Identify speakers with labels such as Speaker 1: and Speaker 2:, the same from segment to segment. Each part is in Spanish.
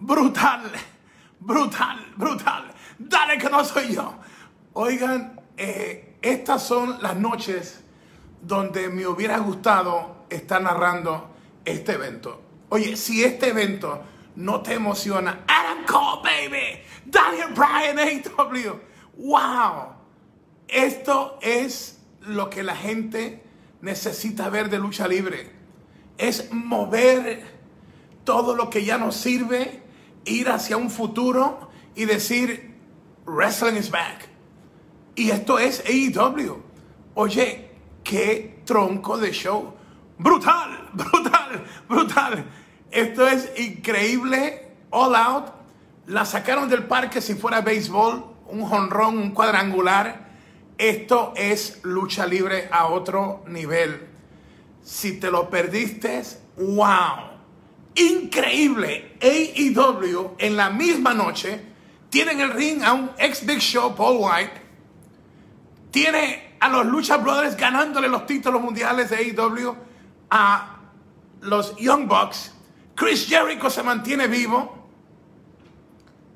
Speaker 1: brutal, brutal, brutal. Dale que no soy yo. Oigan, eh, estas son las noches donde me hubiera gustado estar narrando este evento. Oye, si este evento no te emociona, Adam Cole, baby, Daniel Bryan, AW, wow, esto es lo que la gente necesita ver de lucha libre. Es mover todo lo que ya nos sirve, ir hacia un futuro y decir, wrestling is back. Y esto es AEW. Oye, qué tronco de show. Brutal, brutal, brutal. Esto es increíble. All out. La sacaron del parque si fuera béisbol. Un jonrón, un cuadrangular. Esto es lucha libre a otro nivel. Si te lo perdiste, wow. Increíble. AEW en la misma noche tienen el ring a un ex Big Show, Paul White. Tiene a los Lucha Brothers ganándole los títulos mundiales de AEW a los Young Bucks. Chris Jericho se mantiene vivo.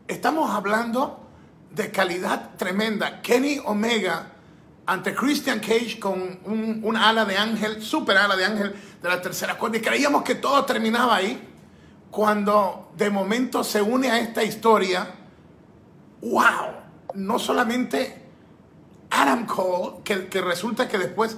Speaker 1: Estamos hablando de calidad tremenda. Kenny Omega ante Christian Cage con un, ala de ángel, super ala de ángel de la tercera cuerda. Y creíamos que todo terminaba ahí. Cuando de momento se une a esta historia, wow, no solamente Adam Cole, que, resulta que después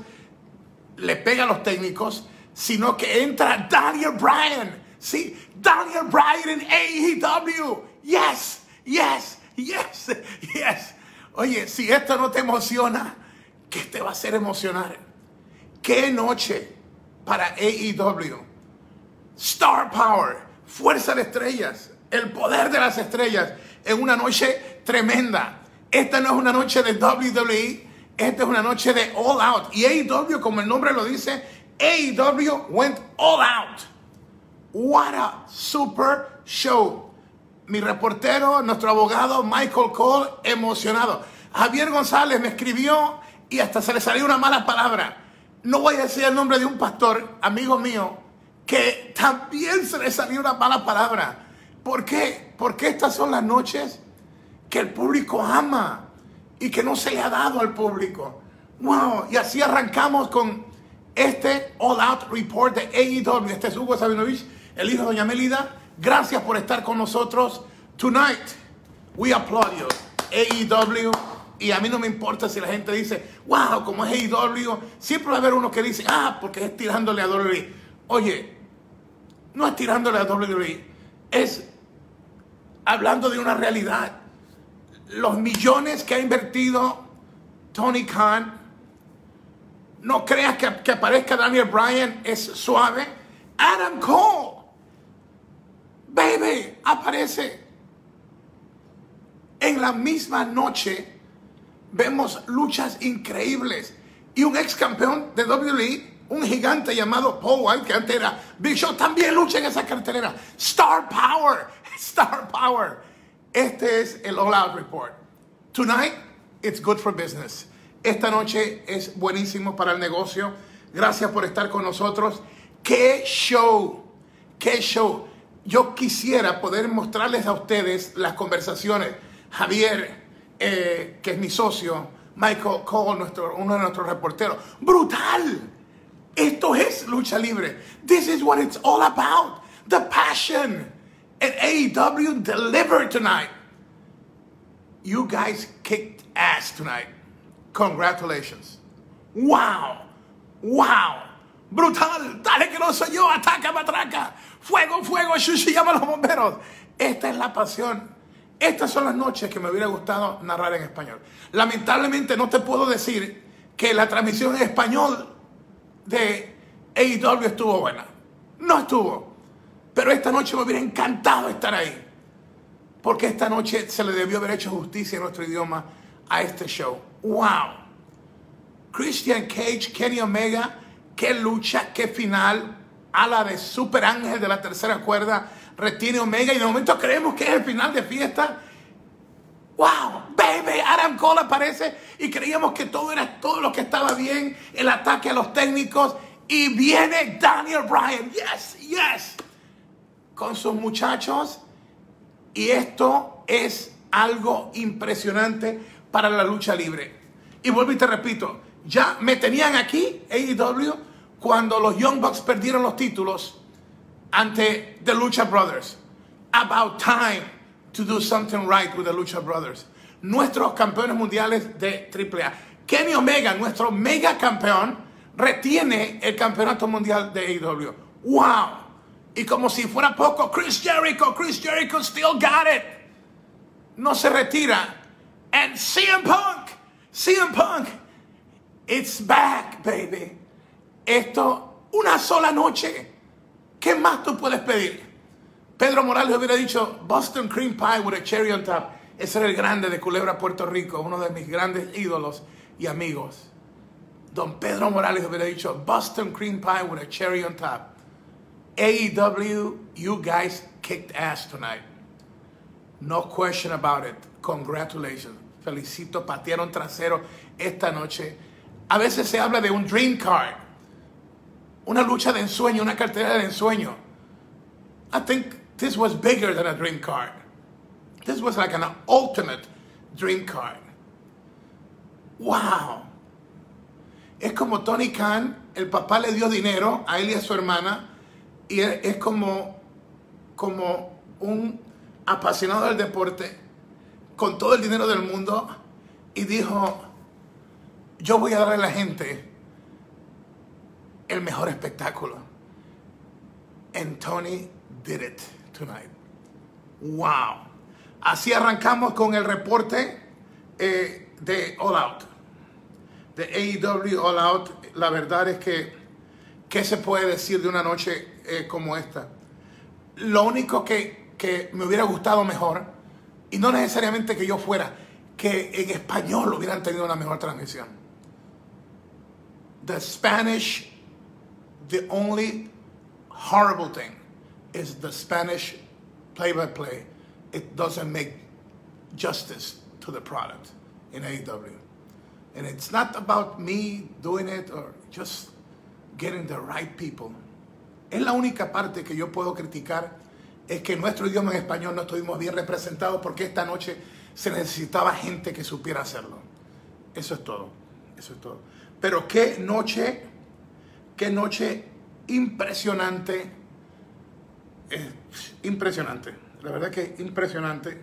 Speaker 1: le pega a los técnicos, sino que entra Daniel Bryan. Sí, Daniel Bryan en AEW. Yes, yes, yes, yes. Oye, si esto no te emociona, ¿qué te va a hacer emocionar? ¿Qué noche para AEW? Star Power, fuerza de estrellas, el poder de las estrellas en una noche tremenda. Esta no es una noche de WWE, esta es una noche de All Out. Y AEW, como el nombre lo dice, AEW went all out. What a super show. Mi reportero, nuestro abogado Michael Cole, emocionado. Javier González me escribió y hasta se le salió una mala palabra. No voy a decir el nombre de un pastor, amigo mío, que también se le salió una mala palabra. ¿Por qué? Porque estas son las noches que el público ama y que no se le ha dado al público. Wow, y así arrancamos con este All Out Report de AEW. Este es Hugo Sabinovich, el hijo de Doña Melida. Gracias por estar con nosotros. Tonight, we applaud you. AEW. Y a mí no me importa si la gente dice, wow, como es AEW. Siempre va a haber uno que dice, ah, porque es tirándole a WWE. Oye, no es tirándole a WWE. Es hablando de una realidad. Los millones que ha invertido Tony Khan no creas que, que, aparezca Daniel Bryan es suave. Adam Cole, baby, aparece. En la misma noche vemos luchas increíbles. Y un ex campeón de WWE, un gigante llamado Paul White, que antes era Big Show, también lucha en esa cartelera. Star Power, Star Power. Este es el All Out Report. Tonight, it's good for business. Esta noche es buenísimo para el negocio. Gracias por estar con nosotros. ¡Qué show! ¡Qué show! Yo quisiera poder mostrarles a ustedes las conversaciones. Javier, eh, que es mi socio, Michael Cole, nuestro, uno de nuestros reporteros. ¡Brutal! Esto es lucha libre. This is what it's all about. The passion. And AEW delivered tonight. You guys kicked ass tonight. Congratulations. Wow. Wow. Brutal. Dale que no soy yo. Ataca, matraca. Fuego, fuego. Shushi llama a los bomberos. Esta es la pasión. Estas son las noches que me hubiera gustado narrar en español. Lamentablemente no te puedo decir que la transmisión en español de AEW estuvo buena. No estuvo. Pero esta noche me hubiera encantado estar ahí. Porque esta noche se le debió haber hecho justicia en nuestro idioma a este show. ¡Wow! Christian Cage, Kenny Omega, qué lucha, qué final. A la de Super Ángel de la tercera cuerda, retiene Omega y de momento creemos que es el final de fiesta. Adam Cole aparece y creíamos que todo era todo lo que estaba bien, el ataque a los técnicos y viene Daniel Bryan. Yes, yes. Con sus muchachos Y esto es algo impresionante para la lucha libre. Y vuelvo y te repito, ya me tenían aquí, AEW, cuando los Young Bucks perdieron los títulos ante The Lucha Brothers. About time to do something right with the Lucha Brothers. Nuestros campeones mundiales de AAA. Kenny Omega, nuestro mega campeón, retiene el campeonato mundial de AEW. ¡Wow! Y como si fuera poco, Chris Jericho, Chris Jericho still got it. No se retira. And CM Punk, CM Punk, it's back, baby. Esto, una sola noche. ¿Qué más tú puedes pedir? Pedro Morales hubiera dicho Boston Cream Pie with a cherry on top. Ese era el grande de Culebra, Puerto Rico, uno de mis grandes ídolos y amigos. Don Pedro Morales hubiera dicho Boston Cream Pie with a cherry on top. AEW, you guys kicked ass tonight. No question about it. Congratulations. Felicito, patearon trasero esta noche. A veces se habla de un dream card. Una lucha de ensueño, una cartera de ensueño. I think this was bigger than a dream card. This was like an ultimate dream card. Wow. Es como Tony Khan, el papá le dio dinero a él y a su hermana, y es como, como un apasionado del deporte, con todo el dinero del mundo, y dijo, yo voy a darle a la gente el mejor espectáculo. And Tony did it tonight. Wow. Así arrancamos con el reporte eh, de All Out. De AEW All Out. La verdad es que, ¿qué se puede decir de una noche eh, como esta? Lo único que, que me hubiera gustado mejor, y no necesariamente que yo fuera, que en español hubieran tenido una mejor transmisión. The Spanish, the only horrible thing is the Spanish play by play. It doesn't make justice to the product in AEW. And it's not about me doing it or just getting the right people. Es la única parte que yo puedo criticar es que nuestro idioma en español no estuvimos bien representados porque esta noche se necesitaba gente que supiera hacerlo. Eso es todo. Eso es todo. Pero qué noche, qué noche impresionante. Eh, impresionante. La verdad que impresionante.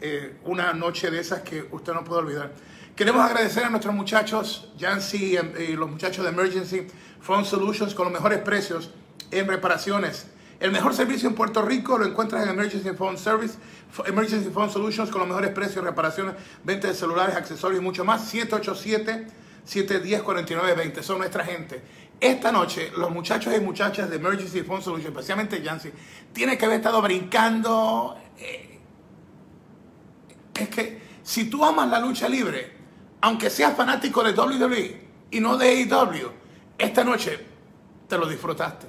Speaker 1: Eh, una noche de esas que usted no puede olvidar. Queremos agradecer a nuestros muchachos, Jancy y los muchachos de Emergency Phone Solutions con los mejores precios en reparaciones. El mejor servicio en Puerto Rico lo encuentras en Emergency Phone Service, Emergency Phone Solutions con los mejores precios, reparaciones, venta de celulares, accesorios y mucho más. 787-710-4920. Son nuestra gente. Esta noche, los muchachos y muchachas de Emergency Phone Solutions, especialmente Jancy, tienen que haber estado brincando. Eh, es que si tú amas la lucha libre, aunque seas fanático de WWE y no de AEW, esta noche te lo disfrutaste.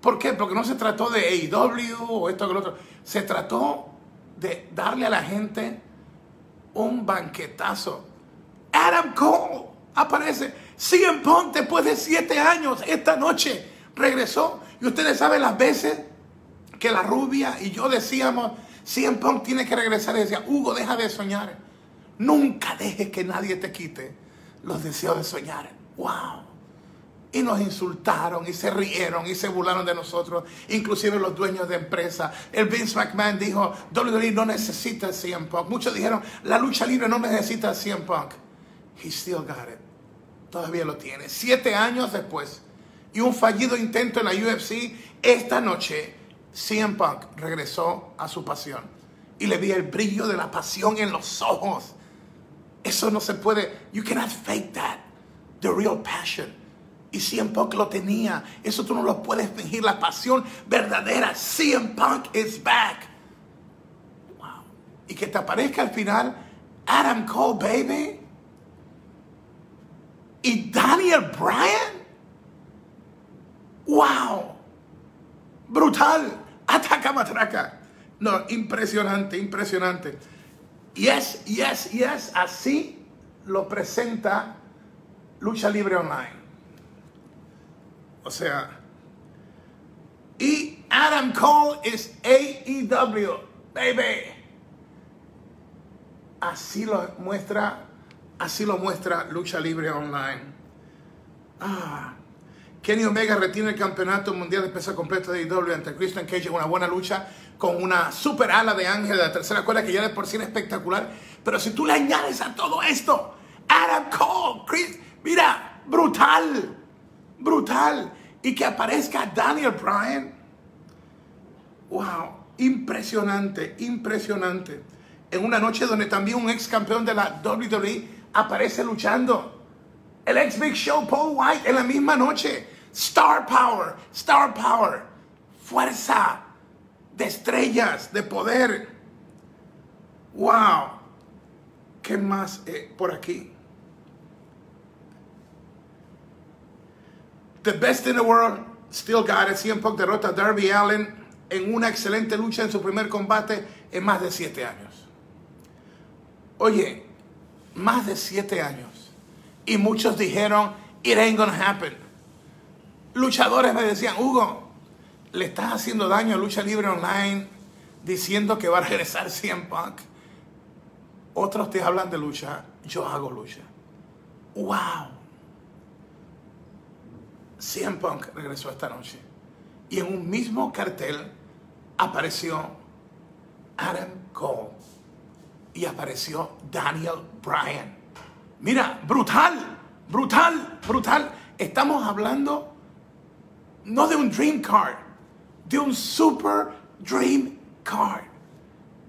Speaker 1: ¿Por qué? Porque no se trató de AEW o esto o lo otro. Se trató de darle a la gente un banquetazo. Adam Cole aparece. CM Punk después de siete años esta noche regresó. Y ustedes saben las veces que la rubia y yo decíamos, CM Punk tiene que regresar. Y decía, Hugo, deja de soñar. Nunca dejes que nadie te quite los deseos de soñar. ¡Wow! Y nos insultaron y se rieron y se burlaron de nosotros, inclusive los dueños de empresa. El Vince McMahon dijo, WWE no necesita el CM Punk. Muchos dijeron, la lucha libre no necesita el CM Punk. He still got it. Todavía lo tiene. Siete años después y un fallido intento en la UFC, esta noche CM Punk regresó a su pasión. Y le vi el brillo de la pasión en los ojos. Eso no se puede. You cannot fake that. The real passion. Y CM Punk lo tenía. Eso tú no lo puedes fingir. La pasión verdadera. CM Punk is back. Wow. Y que te aparezca al final Adam Cole, baby. Y Daniel Bryan. Wow. Brutal. Ataca matraca. No, impresionante, impresionante. Yes, yes, yes. Así lo presenta Lucha Libre Online. O sea, y Adam Cole es AEW. baby. Así lo muestra, así lo muestra Lucha Libre Online. Ah. Kenny Omega retiene el campeonato mundial de peso completo de IW ante Christian Cage en una buena lucha con una super ala de ángel de la tercera cuerda que ya de por sí era espectacular. Pero si tú le añades a todo esto, Adam Cole, Chris, mira, brutal, brutal. Y que aparezca Daniel Bryan. Wow, impresionante, impresionante. En una noche donde también un ex campeón de la WWE aparece luchando. El ex Big Show Paul White en la misma noche. Star Power, Star Power. Fuerza de estrellas, de poder. Wow. ¿Qué más eh, por aquí? The best in the world, still got it. CM derrota a Darby Allen en una excelente lucha en su primer combate en más de siete años. Oye, más de siete años. Y muchos dijeron, it ain't gonna happen. Luchadores me decían, Hugo, le estás haciendo daño a Lucha Libre Online diciendo que va a regresar CM Punk. Otros te hablan de lucha, yo hago lucha. ¡Wow! CM Punk regresó esta noche. Y en un mismo cartel apareció Adam Cole y apareció Daniel Bryan. Mira, brutal, brutal, brutal. Estamos hablando no de un Dream Card, de un Super Dream Card.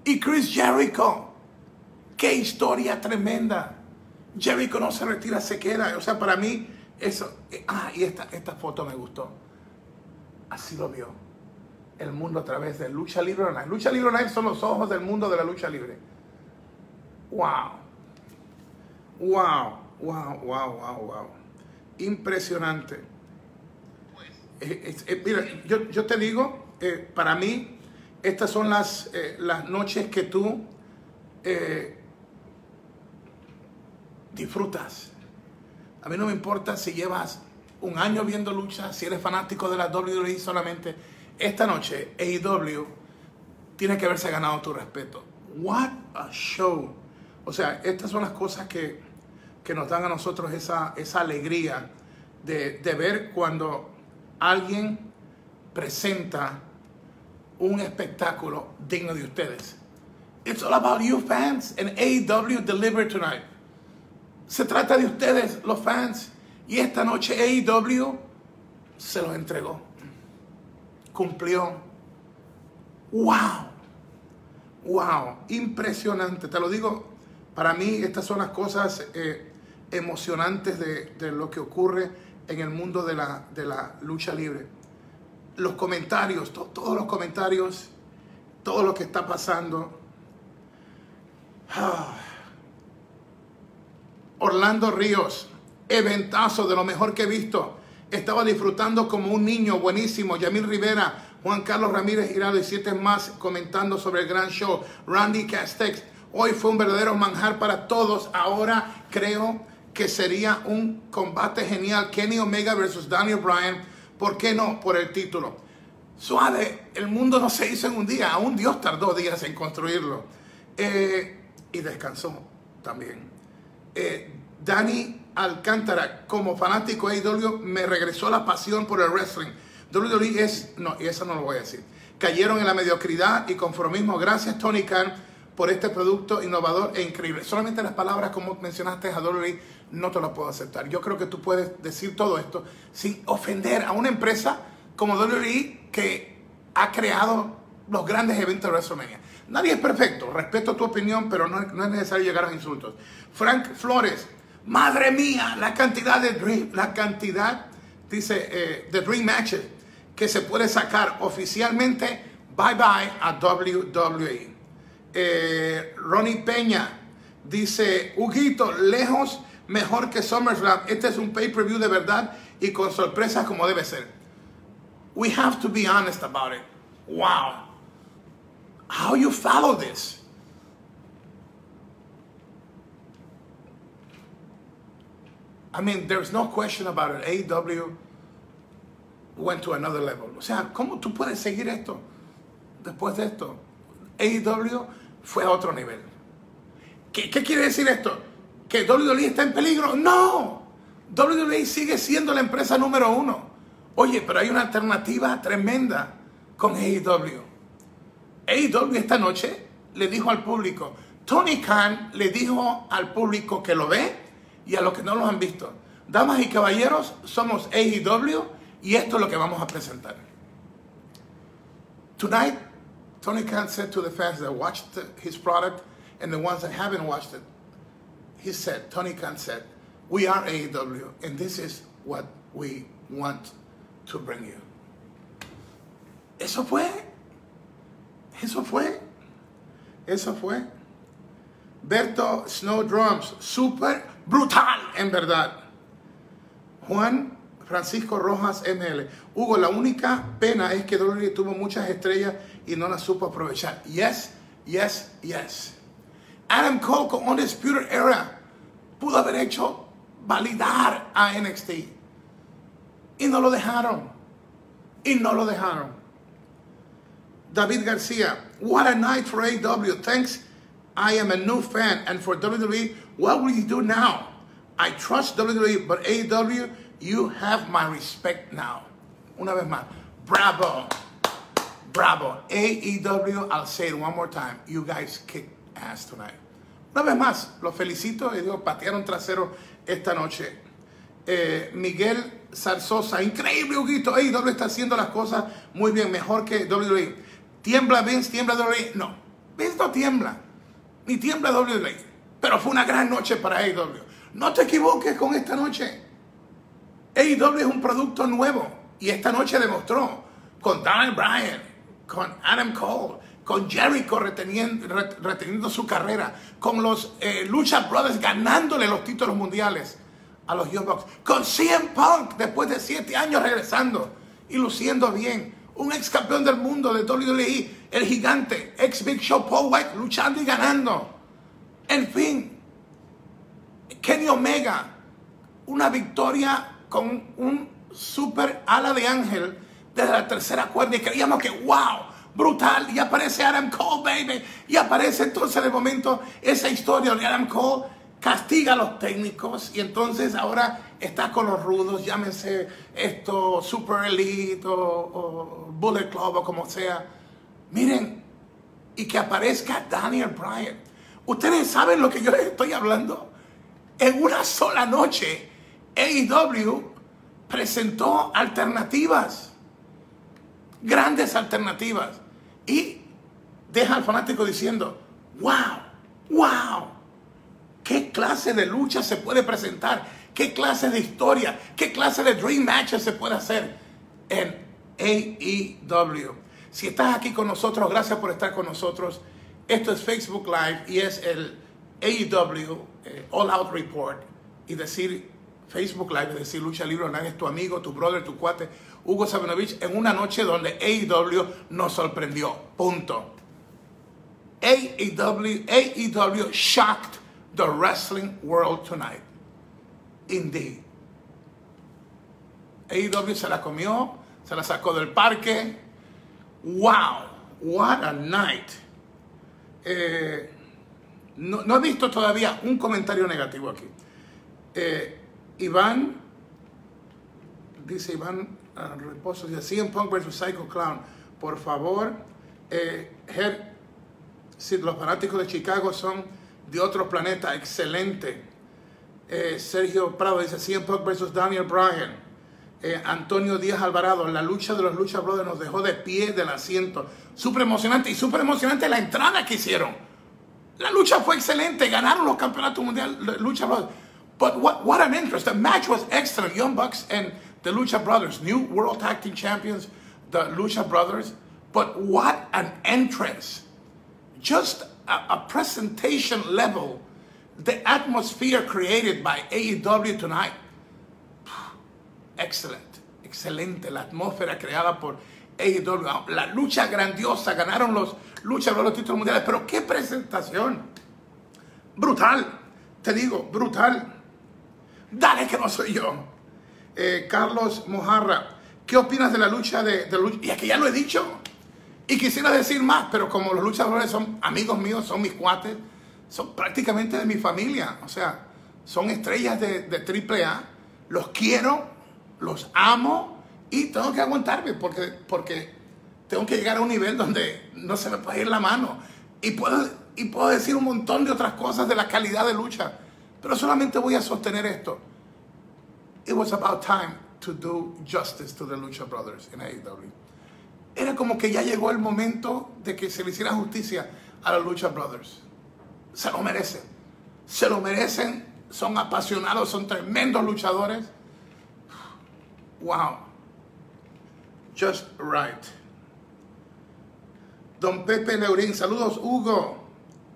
Speaker 1: Y Chris Jericho, qué historia tremenda. Jericho no se retira, se queda. O sea, para mí, eso. Ah, y esta, esta foto me gustó. Así lo vio el mundo a través de Lucha Libre Online. Lucha Libre Online son los ojos del mundo de la lucha libre. Wow. Wow, wow, wow, wow, wow. Impresionante. Eh, eh, mira, yo, yo, te digo, eh, para mí, estas son las, las noches que tú disfrutas. A mí no me importa si llevas un año viendo lucha, si eres fanático de la WWE solamente. Esta noche, AEW tiene que haberse ganado tu respeto. What a show. O sea, estas son las cosas que, que nos dan a nosotros esa, esa alegría de, de ver cuando alguien presenta un espectáculo digno de ustedes. It's all about you fans and AEW delivered tonight. Se trata de ustedes, los fans. Y esta noche AEW se los entregó. Cumplió. ¡Wow! ¡Wow! Impresionante. Te lo digo, para mí estas son las cosas eh, emocionantes de, lo que ocurre en el mundo de la, lucha libre. Los comentarios, todos los comentarios, todo lo que está pasando. Orlando Ríos, eventazo de lo mejor que he visto. Estaba disfrutando como un niño buenísimo. Yamil Rivera, Juan Carlos Ramírez Girado y siete más comentando sobre el gran show. Randy Castex, hoy fue un verdadero manjar para todos. Ahora creo que sería un combate genial. Kenny Omega versus Daniel Bryan. ¿Por qué no? Por el título. Suave, el mundo no se hizo en un día. Aún Dios tardó días en construirlo. Eh, y descansó también. Eh, Danny Alcántara, como fanático de AEW, me regresó la pasión por el wrestling. WWE es, no, y eso no lo voy a decir. Cayeron en la mediocridad y conformismo. Gracias, Tony Khan, por este producto innovador e increíble. Solamente las palabras, como mencionaste a no te lo puedo aceptar. Yo creo que tú puedes decir todo esto sin ofender a una empresa como WWE que ha creado los grandes eventos de WrestleMania. Nadie es perfecto, respeto tu opinión, pero no, es necesario llegar a insultos. Frank Flores, madre mía, la cantidad de Dream, la cantidad, dice, eh, de Dream Matches que se puede sacar oficialmente, bye bye a WWE. Eh, Ronnie Peña dice, Huguito, lejos mejor que SummerSlam. Este es un pay-per-view de verdad y con sorpresas como debe ser. We have to be honest about it. Wow. How you follow this? I mean, there's no question about it. AEW went to another level. O sea, ¿cómo tú puedes seguir esto después de esto? AEW fue a otro nivel. ¿Qué, quiere decir esto? ¿Que WWE está en peligro? No. WWE sigue siendo la empresa número uno. Oye, pero hay una alternativa tremenda con AEW. AEW esta noche le dijo al público, Tony Khan le dijo al público que lo ve y a los que no lo han visto, damas y caballeros, somos AEW y esto es lo que vamos a presentar. Tonight, Tony Khan said to the fans that watched his product and the ones that haven't watched it, he said, Tony Khan said, we are AEW and this is what we want to bring you. Eso fue. Eso fue. Eso fue. Berto Snow Drums, super brutal, en verdad. Juan Francisco Rojas ML. Hugo, la única pena es que Dolores tuvo muchas estrellas y no las supo aprovechar. Yes, yes, yes. Adam Cole con Undisputed Era pudo haber hecho validar a NXT. Y no lo dejaron. Y no lo dejaron. David Garcia, what a night for AW. Thanks. I am a new fan. And for WWE, what will you do now? I trust WWE, but AW, you have my respect now. Una vez más. Bravo. Bravo. AEW, I'll say it one more time. You guys kick ass tonight. Una vez más, los felicito y patearon trasero esta noche. Eh, Miguel Zarzosa, increíble, Huguito. AEW está haciendo las cosas muy bien, mejor que WWE. ¿Tiembla Vince? ¿Tiembla WWE? No. Vince no tiembla. Ni tiembla WWE. Pero fue una gran noche para AEW. No te equivoques con esta noche. AEW es un producto nuevo. Y esta noche demostró con Daniel Bryan, con Adam Cole, con Jericho reteniendo, reteniendo su carrera, con los eh, Lucha Brothers ganándole los títulos mundiales a los Young Bucks, con CM Punk después de siete años regresando y luciendo bien un ex campeón del mundo de WWE, el gigante, ex Big Show Paul White, luchando y ganando. En fin, Kenny Omega, una victoria con un super ala de ángel desde la tercera cuerda y creíamos que, wow, brutal, y aparece Adam Cole, baby, y aparece entonces de momento esa historia de Adam Cole castiga a los técnicos y entonces ahora está con los rudos, llámense esto Super Elite o, Bullet Club o como sea. Miren, y que aparezca Daniel Bryan. Ustedes saben lo que yo les estoy hablando. En una sola noche, AEW presentó alternativas, grandes alternativas, y deja al fanático diciendo, wow, wow, qué clase de lucha se puede presentar ¿Qué clase de historia, qué clase de dream matches se puede hacer en AEW? Si estás aquí con nosotros, gracias por estar con nosotros. Esto es Facebook Live y es el AEW eh, All Out Report. Y decir Facebook Live, es decir Lucha Libre Online, es tu amigo, tu brother, tu cuate, Hugo Sabinovich, en una noche donde AEW nos sorprendió. Punto. AEW, AEW shocked the wrestling world tonight. Indeed. AEW se la comió, se la sacó del parque. ¡Wow! ¡What a night! Eh, no, he visto todavía un comentario negativo aquí. Eh, Iván, dice Iván Reposo, dice CM Punk vs. Psycho Clown. Por favor, eh, si los fanáticos de Chicago son de otro planeta, excelente. Eh, Sergio Prado dice CM Punk versus Daniel Bryan. Eh, Antonio Díaz Alvarado, la lucha de los Lucha Brothers nos dejó de pie del asiento. Súper emocionante y súper emocionante la entrada que hicieron. La lucha fue excelente, ganaron los campeonatos mundiales Lucha Brothers. But what, what an interest. The match was excellent. Young Bucks and the Lucha Brothers, new World Tag Team Champions, the Lucha Brothers. But what an entrance. Just a, presentation level the atmosphere created by AEW tonight, excellent, excelente. La atmósfera creada por AEW, la lucha grandiosa, ganaron los luchas los títulos mundiales, pero qué presentación, brutal, te digo, brutal. Dale que no soy yo. Eh, Carlos Mojarra, ¿qué opinas de la lucha de, de lucha? Y aquí ya lo he dicho. Y quisiera decir más, pero como los luchadores son amigos míos, son mis cuates, son prácticamente de mi familia. O sea, son estrellas de, de AAA. Los quiero, los amo y tengo que aguantarme porque, porque tengo que llegar a un nivel donde no se me puede ir la mano. Y puedo, y puedo decir un montón de otras cosas de la calidad de lucha, pero solamente voy a sostener esto. It was about time to do justice to the Lucha Brothers in AEW era como que ya llegó el momento de que se le hiciera justicia a los Lucha Brothers. Se lo merecen. Se lo merecen. Son apasionados, son tremendos luchadores. Wow. Just right. Don Pepe Leurín, saludos Hugo.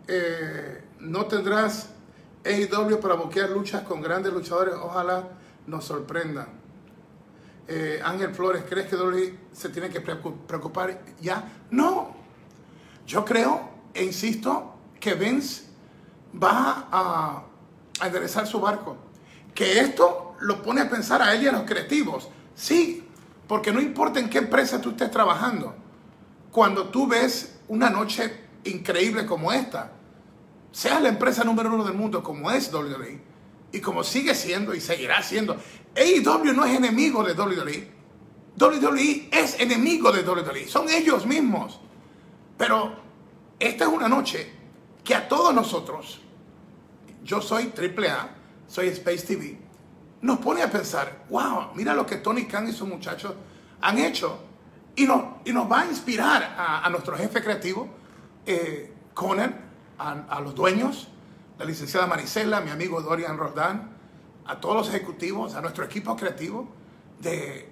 Speaker 1: Eh, no tendrás AEW para boquear luchas con grandes luchadores. Ojalá nos sorprendan. Eh, Ángel Flores, ¿crees que Dolly se tiene que preocupar ya? No. Yo creo e insisto que Vince va a, a enderezar su barco. Que esto lo pone a pensar a él y a los creativos. Sí, porque no importa en qué empresa tú estés trabajando, cuando tú ves una noche increíble como esta, sea la empresa número uno del mundo como es WWE, y como sigue siendo y seguirá siendo, AEW no es enemigo de WWE. WWE es enemigo de WWE. Son ellos mismos. Pero esta es una noche que a todos nosotros, yo soy AAA, soy Space TV, nos pone a pensar, wow, mira lo que Tony Khan y sus muchachos han hecho. Y nos, y nos va a inspirar a, nuestro jefe creativo, eh, Conan, a, a, los dueños, la licenciada Marisela, mi amigo Dorian Roldán, a todos los ejecutivos, a nuestro equipo creativo, de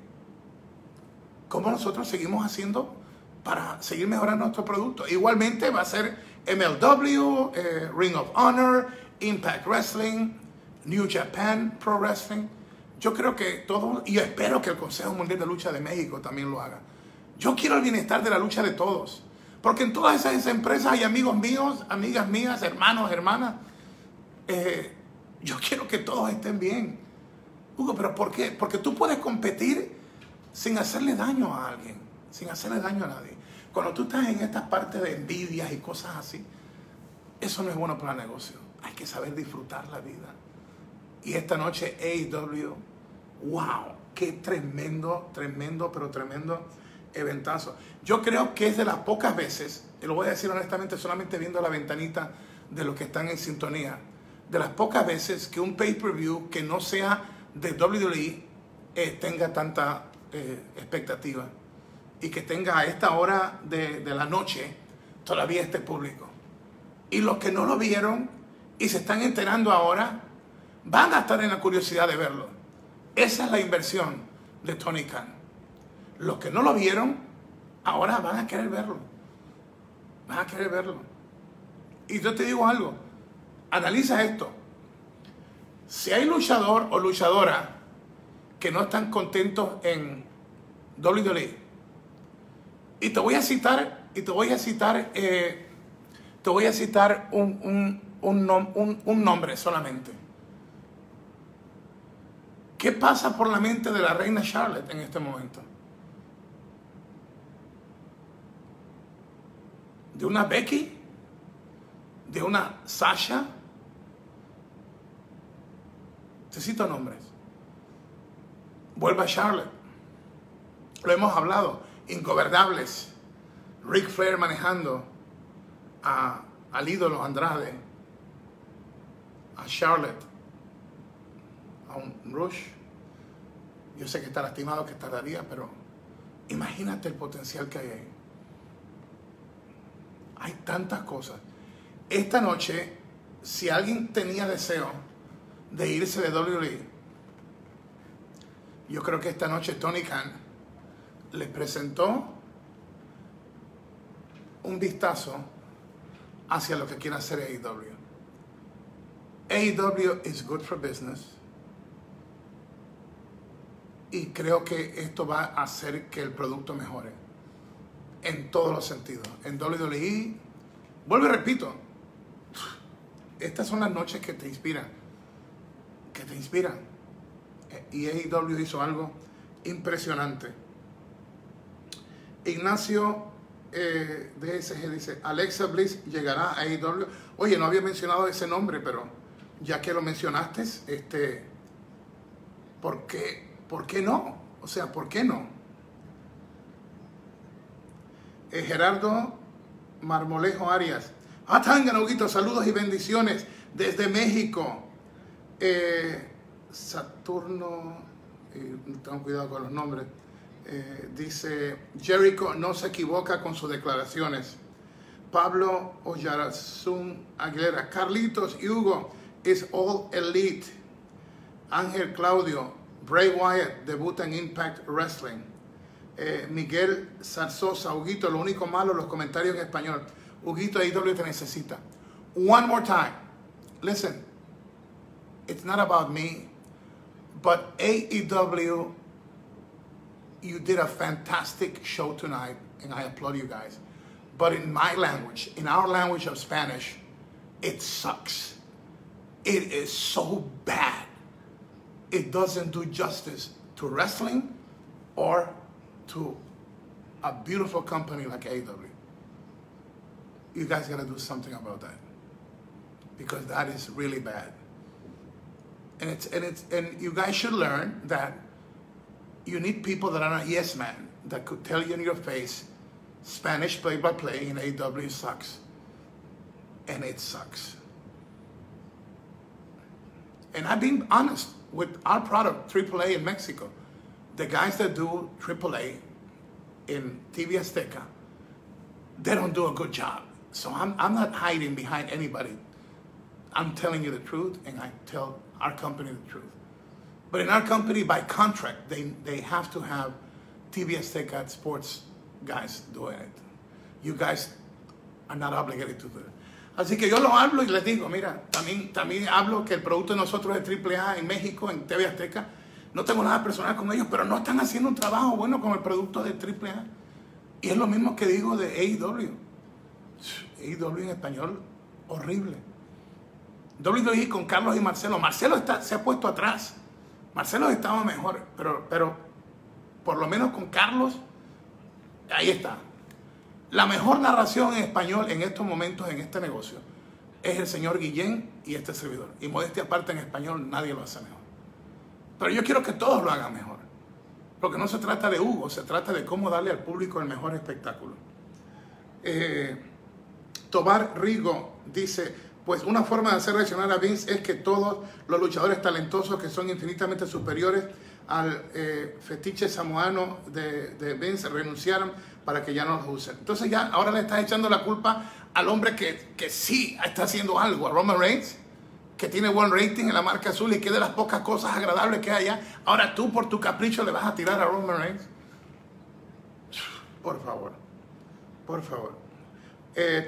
Speaker 1: cómo nosotros seguimos haciendo para seguir mejorando nuestro producto. Igualmente va a ser MLW, eh, Ring of Honor, Impact Wrestling, New Japan Pro Wrestling. Yo creo que todo, y espero que el Consejo Mundial de Lucha de México también lo haga. Yo quiero el bienestar de la lucha de todos. Porque en todas esas, empresas hay amigos míos, amigas mías, hermanos, hermanas. Eh, yo quiero que todos estén bien. Hugo, pero ¿por qué? Porque tú puedes competir sin hacerle daño a alguien, sin hacerle daño a nadie. Cuando tú estás en esta parte de envidias y cosas así, eso no es bueno para el negocio. Hay que saber disfrutar la vida. Y esta noche AEW, wow, qué tremendo, tremendo, pero tremendo eventazo. Yo creo que es de las pocas veces, y lo voy a decir honestamente solamente viendo la ventanita de los que están en sintonía, de las pocas veces que un pay-per-view que no sea de WWE eh, tenga tanta eh, expectativa y que tenga a esta hora de, de la noche todavía este público. Y los que no lo vieron y se están enterando ahora, van a estar en la curiosidad de verlo. Esa es la inversión de Tony Khan. Los que no lo vieron, ahora van a querer verlo. Van a querer verlo. Y yo te digo algo, analiza esto. Si hay luchador o luchadora que no están contentos en WWE, y te voy a citar, y te voy a citar, eh, te voy a citar un, un nombre solamente. ¿Qué pasa por la mente de la reina Charlotte en este momento? ¿De una Becky? ¿De una Sasha? Necesito nombres. Vuelva a Charlotte. Lo hemos hablado. Ingobernables. Rick Flair manejando a, al ídolo Andrade. A Charlotte. A un Rush. Yo sé que está lastimado, que tardaría, pero imagínate el potencial que hay ahí. Hay tantas cosas. Esta noche, si alguien tenía deseo de irse de WWE. Yo creo que esta noche Tony Khan le presentó un vistazo hacia lo que quiere hacer AEW. AEW is good for business. Y creo que esto va a hacer que el producto mejore. En todos los sentidos. En WWE, vuelvo y repito, estas son las noches que te inspiran que te inspiran. Y AEW hizo algo impresionante. Ignacio eh, DSG dice, Alexa Bliss llegará a AEW. Oye, no había mencionado ese nombre, pero ya que lo mencionaste, este, ¿por qué, ¿por qué no? O sea, ¿por qué no? Eh, Gerardo Marmolejo Arias. Ah, Huguito, saludos y bendiciones desde México. Eh, Saturno, eh, tengo cuidado con los nombres. Eh, dice Jericho no se equivoca con sus declaraciones. Pablo Oyarazun Aguilera, Carlitos y Hugo is all elite. Ángel Claudio, Bray Wyatt debuta en Impact Wrestling. Eh, Miguel Zarzosa, Huguito, lo único malo, los comentarios en español. Huguito, AEW te necesita. One more time. Listen, it's not about me, but AEW you did a fantastic show tonight, and I applaud you guys. But in my language, in our language of Spanish, it sucks. It is so bad. It doesn't do justice to wrestling or to a beautiful company like AEW. You guys got to do something about that because that is really bad. And it's and it's and you guys should learn that you need people that are not yes men that could tell you in your face Spanish play by play in AW sucks. And it sucks. And I've been honest with our product, AAA in Mexico. The guys that do AAA in TV Azteca, they don't do a good job. So I'm, I'm not hiding behind anybody. I'm telling you the truth, and I tell our company the truth. But in our company, by contract, they, they have to have TV Azteca sports guys doing it. You guys are not obligated to do it. Así que yo lo hablo y les digo, mira, también, también hablo que el producto de nosotros es AAA en México, en TV Azteca. No tengo nada personal con ellos, pero no están haciendo un trabajo bueno con el producto de AAA. Y es lo mismo que digo de AEW. AEW en español, horrible. WWE con Carlos y Marcelo. Marcelo está, se ha puesto atrás. Marcelo estaba mejor, pero, pero por lo menos con Carlos, ahí está. La mejor narración en español en estos momentos en este negocio es el señor Guillén y este servidor. Y modestia aparte en español nadie lo hace mejor. Pero yo quiero que todos lo hagan mejor. Porque no se trata de Hugo, se trata de cómo darle al público el mejor espectáculo. Eh, Tobar Rigo dice, pues una forma de hacer reaccionar a Vince es que todos los luchadores talentosos que son infinitamente superiores al eh, fetiche samoano de, de, Vince renunciaran para que ya no los usen. Entonces ya ahora le estás echando la culpa al hombre que, que sí está haciendo algo, a Roman Reigns, que tiene buen rating en la marca azul y que de las pocas cosas agradables que hay allá. Ahora tú por tu capricho le vas a tirar a Roman Reigns. Por favor, por favor eh,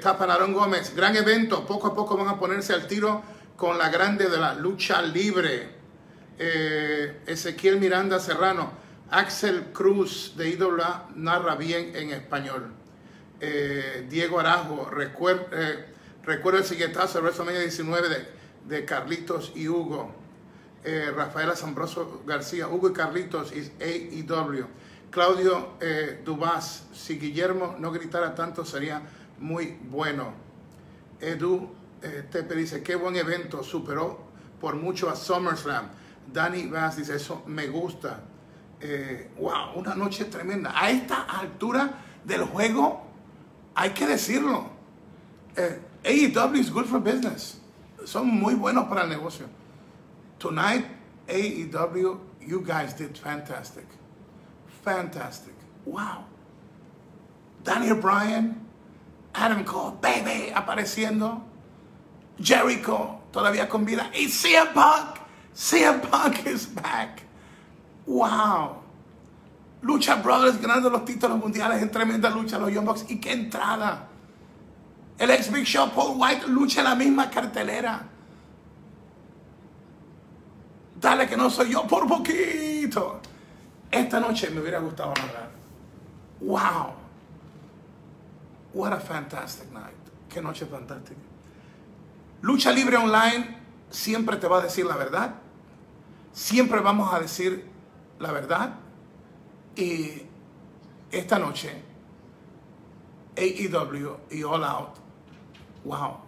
Speaker 1: Gómez, gran evento, poco a poco van a ponerse al tiro con la grande de la lucha libre. Eh, Ezequiel Miranda Serrano, Axel Cruz de IWA narra bien en español. Eh, Diego Arajo, recuerda, eh, recuerda el siguientazo de WrestleMania 19 de, de, Carlitos y Hugo. Eh, Rafael Asombroso García, Hugo y Carlitos is AEW. Claudio Dubás, si Guillermo no gritara tanto sería muy bueno. Edu eh, Tepe dice, qué buen evento, superó por mucho a SummerSlam. Danny Bass dice, eso me gusta. Eh, wow, una noche tremenda. A esta altura del juego, hay que decirlo. Eh, AEW is good for business. Son muy buenos para el negocio. Tonight, AEW, you guys did fantastic. Fantastic. Wow. Daniel Bryan, Adam Cole, baby, apareciendo. Jericho, todavía con vida. Y CM Punk, CM Punk is back. Wow. Lucha Brothers ganando los títulos mundiales en tremenda lucha, los Young Bucks. Y qué entrada. El ex Big Show, Paul White, lucha en la misma cartelera. Dale que no soy yo por poquito. Esta noche me hubiera gustado hablar. Wow. What a fantastic night. Qué noche fantástica. Lucha Libre Online siempre te va a decir la verdad. Siempre vamos a decir la verdad. Y esta noche AEW y All Out, wow,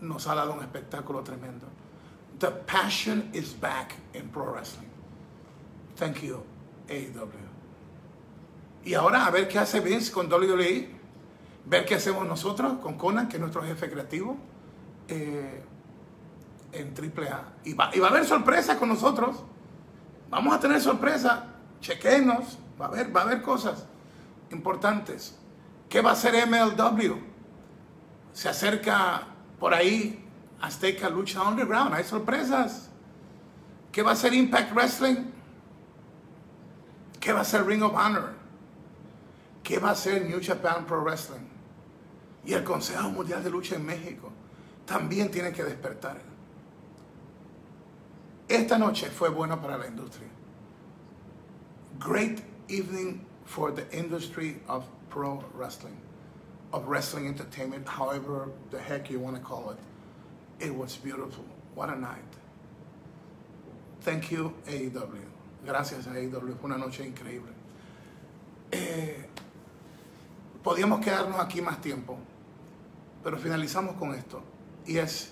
Speaker 1: nos ha dado un espectáculo tremendo. The passion is back in pro wrestling. Thank you, AEW. Y ahora a ver qué hace Vince con WWE, ver qué hacemos nosotros con Conan, que es nuestro jefe creativo, eh, en AAA. Y va, y va a haber sorpresas con nosotros. Vamos a tener sorpresas. Chequenos. Va a haber, va a haber cosas importantes. ¿Qué va a hacer MLW? Se acerca por ahí Azteca Lucha Underground. Hay sorpresas. ¿Qué va a hacer Impact Wrestling? ¿Qué va a hacer Ring of Honor? ¿Qué va a hacer New Japan Pro Wrestling? Y el Consejo Mundial de Lucha en México también tiene que despertar. Esta noche fue buena para la industria. Great evening for the industry of pro wrestling, of wrestling entertainment, however the heck you want to call it. It was beautiful. What a night. Thank you, AEW. Gracias AEW. Fue una noche increíble. Eh, podíamos quedarnos aquí más tiempo, pero finalizamos con esto. Y es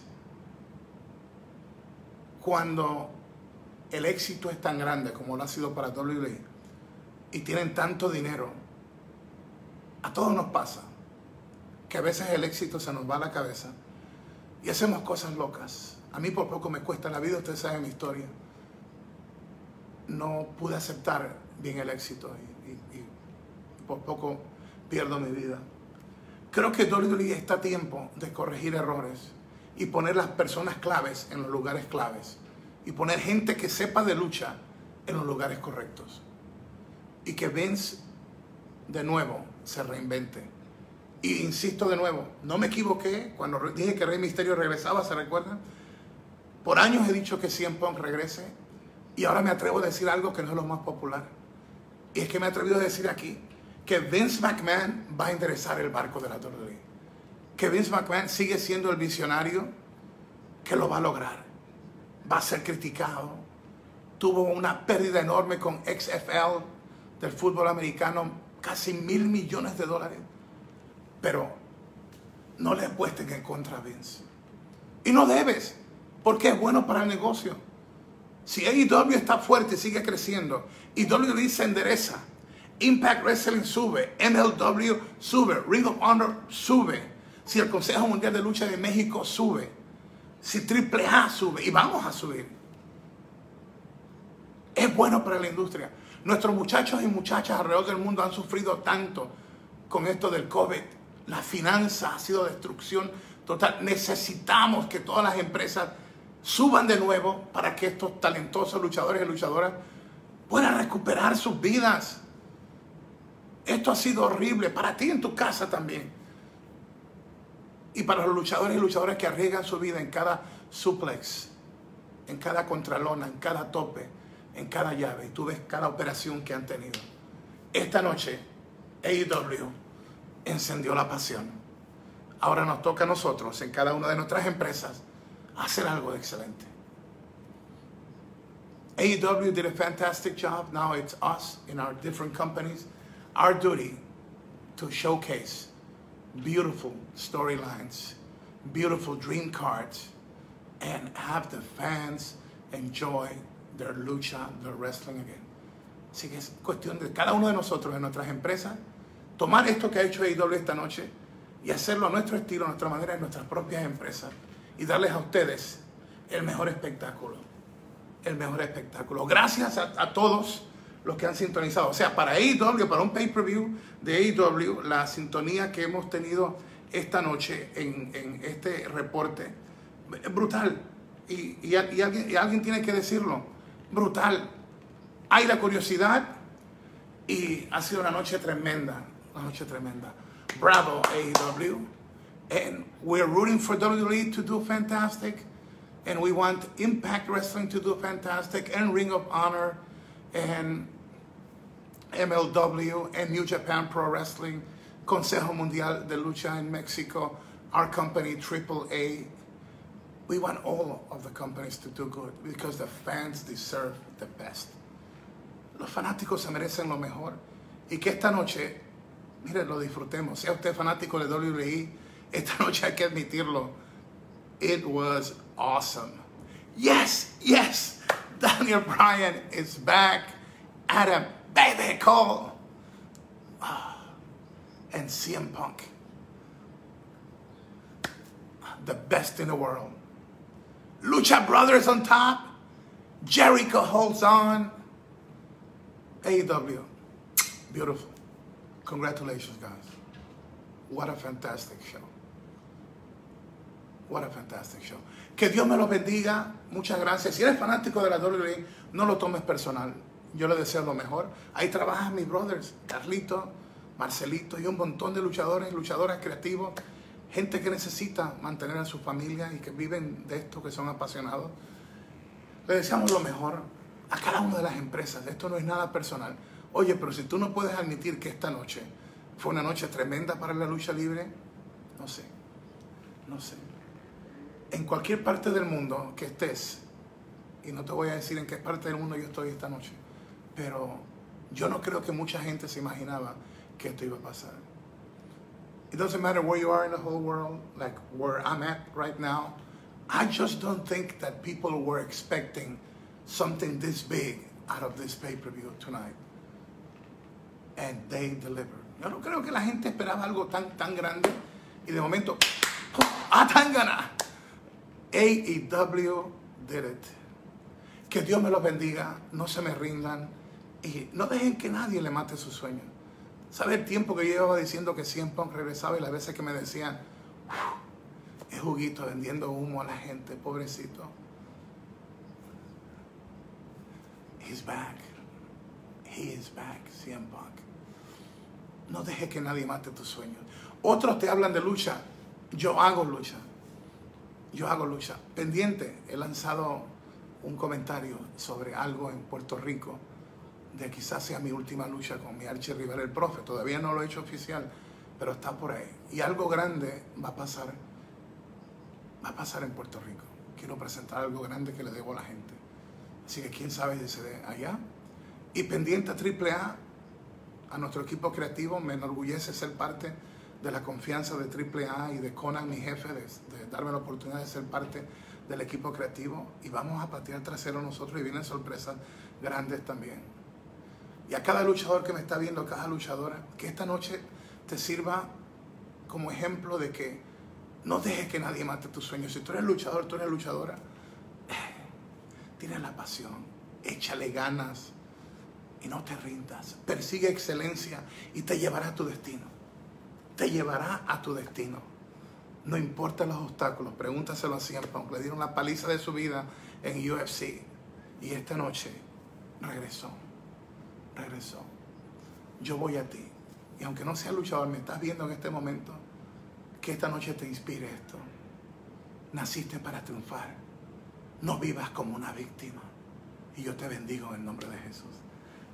Speaker 1: cuando el éxito es tan grande como lo ha sido para WWE y tienen tanto dinero, a todos nos pasa que a veces el éxito se nos va a la cabeza y hacemos cosas locas. A mí por poco me cuesta la vida, ustedes saben mi historia. No pude aceptar bien el éxito y, y por poco pierdo mi vida. Creo que WWE está a tiempo de corregir errores y poner las personas claves en los lugares claves y poner gente que sepa de lucha en los lugares correctos. Y que Vince de nuevo se reinvente. Y insisto de nuevo, no me equivoqué cuando dije que Rey Misterio regresaba, ¿se recuerdan? Por años he dicho que CM Punk regrese y ahora me atrevo a decir algo que no es lo más popular. Y es que me he a decir aquí que Vince McMahon va a interesar el barco de la WWE. Que Vince McMahon sigue siendo el visionario que lo va a lograr. Va a ser criticado. Tuvo una pérdida enorme con XFL del fútbol americano, casi mil millones de dólares. Pero no le apuesten en contra a Vince. Y no debes, porque es bueno para el negocio. Si AEW está fuerte sigue creciendo, y WWE se endereza, Impact Wrestling sube, MLW sube, Ring of Honor sube, si el Consejo Mundial de Lucha de México sube, si AAA sube, y vamos a subir. Es bueno para la industria. Nuestros muchachos y muchachas alrededor del mundo han sufrido tanto con esto del COVID. La finanza ha sido destrucción total. Necesitamos que todas las empresas suban de nuevo para que estos talentosos luchadores y luchadoras puedan recuperar sus vidas. Esto ha sido horrible para ti en tu casa también. Y para los luchadores y luchadoras que arriesgan su vida en cada suplex, en cada contralona, en cada tope, en cada llave. Y tú ves cada operación que han tenido. Esta noche, AEW encendió la pasión. Ahora nos toca a nosotros, en cada una de nuestras empresas, hacer algo de excelente. AEW did a fantastic job. Now it's us in our different companies our duty to showcase beautiful storylines, beautiful dream cards, and have the fans enjoy their lucha, their wrestling again. Así que es cuestión de cada uno de nosotros, en nuestras empresas, tomar esto que ha hecho AEW esta noche y hacerlo a nuestro estilo, a nuestra manera, en nuestras propias empresas y darles a ustedes el mejor espectáculo. El mejor espectáculo. Gracias a, a todos los que han sintonizado. O sea, para AEW, para un pay-per-view de AEW, la sintonía que hemos tenido esta noche en, este reporte, brutal. Y, alguien, alguien tiene que decirlo, brutal. Hay la curiosidad y ha sido una noche tremenda, una noche tremenda. Bravo AEW. And we're rooting for WWE to do fantastic. And we want Impact Wrestling to do fantastic and Ring of Honor and MLW and New Japan Pro Wrestling, Consejo Mundial de Lucha in Mexico, our company AAA. We want all of the companies to do good because the fans deserve the best. Los fanáticos se merecen lo mejor y que esta noche mire, lo disfrutemos. Sea usted fanático de WWE, esta noche hay que admitirlo. It was awesome. Yes, yes, Daniel Bryan is back. Adam, baby, call. Ah, and CM Punk, the best in the world. Lucha Brothers on top. Jericho holds on. AEW, beautiful. Congratulations, guys. What a fantastic show. What a fantastic show. Que Dios me los bendiga. Muchas gracias. Si eres fanático de la WWE, no lo tomes personal. Yo le deseo lo mejor. Ahí trabajan mis brothers, Carlito, Marcelito y un montón de luchadores, luchadoras creativos, gente que necesita mantener a su familia y que viven de esto, que son apasionados. Le deseamos lo mejor a cada una de las empresas. Esto no es nada personal. Oye, pero si tú no puedes admitir que esta noche fue una noche tremenda para la lucha libre, no sé, no sé. En cualquier parte del mundo que estés, y no te voy a decir en qué parte del mundo yo estoy esta noche, pero yo no creo que mucha gente se imaginaba que esto iba a pasar. It doesn't matter where you are in the whole world, like where I'm at right now. I just don't think that people were expecting something this big out of this pay-per-view tonight. And they delivered. Yo no creo que la gente esperaba algo tan, tan grande y de momento, ¡ah, tan gana! AEW did it. Que Dios me los bendiga, no se me rindan y no dejen que nadie le mate sus sueños. ¿Sabe el tiempo que yo llevaba diciendo que siempre regresaba y las veces que me decían, es juguito vendiendo humo a la gente, pobrecito? He's back. He is back, CM Punk. No dejes que nadie mate tus sueños. Otros te hablan de lucha. Yo hago lucha. Yo hago lucha. Pendiente, he lanzado un comentario sobre algo en Puerto Rico de quizás sea mi última lucha con mi archirrival, el profe. Todavía no lo he hecho oficial, pero está por ahí. Y algo grande va a pasar. Va a pasar en Puerto Rico. Quiero presentar algo grande que le debo a la gente. Así que quién sabe si se dé allá. Y pendiente a AAA, a nuestro equipo creativo, me enorgullece ser parte de la confianza de AAA y de Conan, mi jefe, de, darme la oportunidad de ser parte del equipo creativo. Y vamos a patear trasero nosotros y vienen sorpresas grandes también. Y a cada luchador que me está viendo, a cada luchadora, que esta noche te sirva como ejemplo de que no dejes que nadie mate tus sueños. Si tú eres luchador, tú eres luchadora, tienes la pasión, échale ganas y no te rindas. Persigue excelencia y te llevará a tu destino. Te llevará a tu destino. No importa los obstáculos, pregúntaselo a Cien Punk. Le dieron la paliza de su vida en UFC y esta noche regresó. Regresó. Yo voy a ti. Y aunque no sea luchador, me estás viendo en este momento, que esta noche te inspire esto. Naciste para triunfar. No vivas como una víctima. Y yo te bendigo en el nombre de Jesús.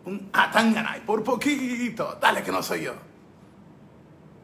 Speaker 1: Un atanganay por poquito. Dale que no soy yo.